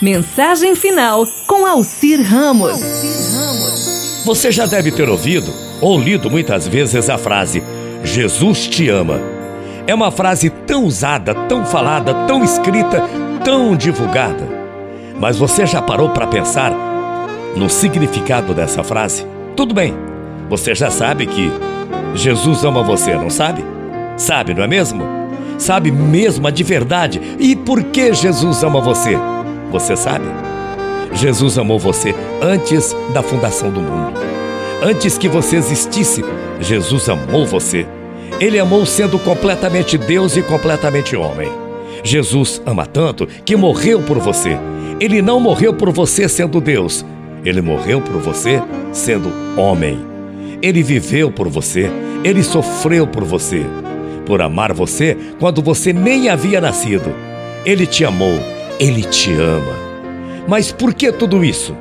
Mensagem final com Alcir Ramos. Você já deve ter ouvido ou lido muitas vezes a frase Jesus te ama. É uma frase tão usada, tão falada, tão escrita, tão divulgada. Mas você já parou para pensar no significado dessa frase? Tudo bem, você já sabe que Jesus ama você, não sabe? Sabe, não é mesmo? Sabe mesmo de verdade. E por que Jesus ama você? Você sabe? Jesus amou você antes da fundação do mundo. Antes que você existisse, Jesus amou você. Ele amou sendo completamente Deus e completamente homem. Jesus ama tanto que morreu por você. Ele não morreu por você sendo Deus. Ele morreu por você sendo homem. Ele viveu por você. Ele sofreu por você. Por amar você quando você nem havia nascido. Ele te amou ele te ama. Mas por que tudo isso?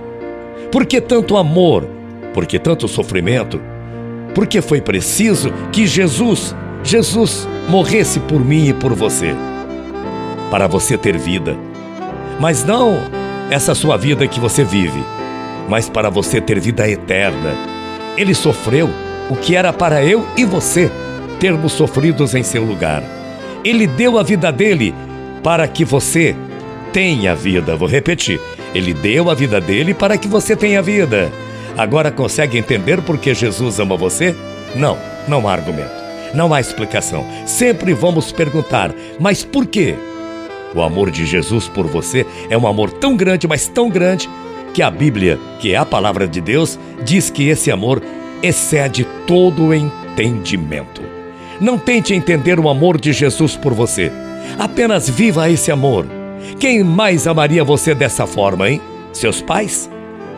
Por que tanto amor? Por que tanto sofrimento? Porque foi preciso que Jesus, Jesus, morresse por mim e por você. Para você ter vida. Mas não essa sua vida que você vive, mas para você ter vida eterna. Ele sofreu o que era para eu e você termos sofridos em seu lugar. Ele deu a vida dele para que você tenha vida. Vou repetir. Ele deu a vida dele para que você tenha vida. Agora consegue entender por que Jesus ama você? Não, não há argumento. Não há explicação. Sempre vamos perguntar, mas por quê? O amor de Jesus por você é um amor tão grande, mas tão grande, que a Bíblia, que é a palavra de Deus, diz que esse amor excede todo o entendimento. Não tente entender o amor de Jesus por você. Apenas viva esse amor quem mais amaria você dessa forma, hein? Seus pais?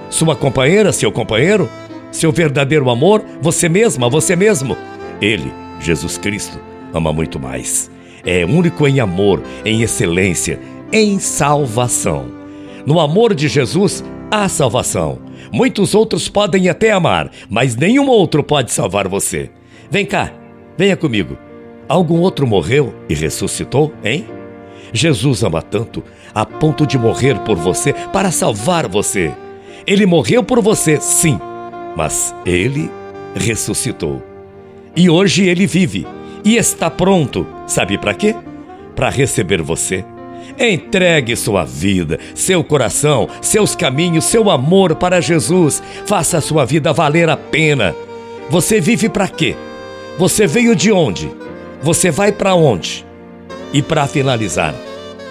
Sua companheira, seu companheiro? Seu verdadeiro amor? Você mesma, você mesmo? Ele, Jesus Cristo, ama muito mais. É único em amor, em excelência, em salvação. No amor de Jesus há salvação. Muitos outros podem até amar, mas nenhum outro pode salvar você. Vem cá, venha comigo. Algum outro morreu e ressuscitou, hein? Jesus ama tanto a ponto de morrer por você para salvar você. Ele morreu por você, sim, mas ele ressuscitou. E hoje ele vive e está pronto, sabe para quê? Para receber você. Entregue sua vida, seu coração, seus caminhos, seu amor para Jesus. Faça a sua vida valer a pena. Você vive para quê? Você veio de onde? Você vai para onde? E para finalizar,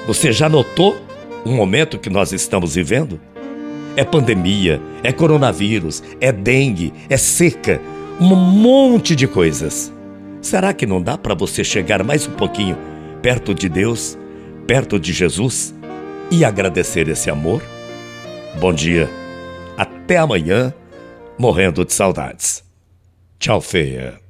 você já notou o momento que nós estamos vivendo? É pandemia, é coronavírus, é dengue, é seca, um monte de coisas. Será que não dá para você chegar mais um pouquinho perto de Deus, perto de Jesus e agradecer esse amor? Bom dia, até amanhã, morrendo de saudades. Tchau, feia.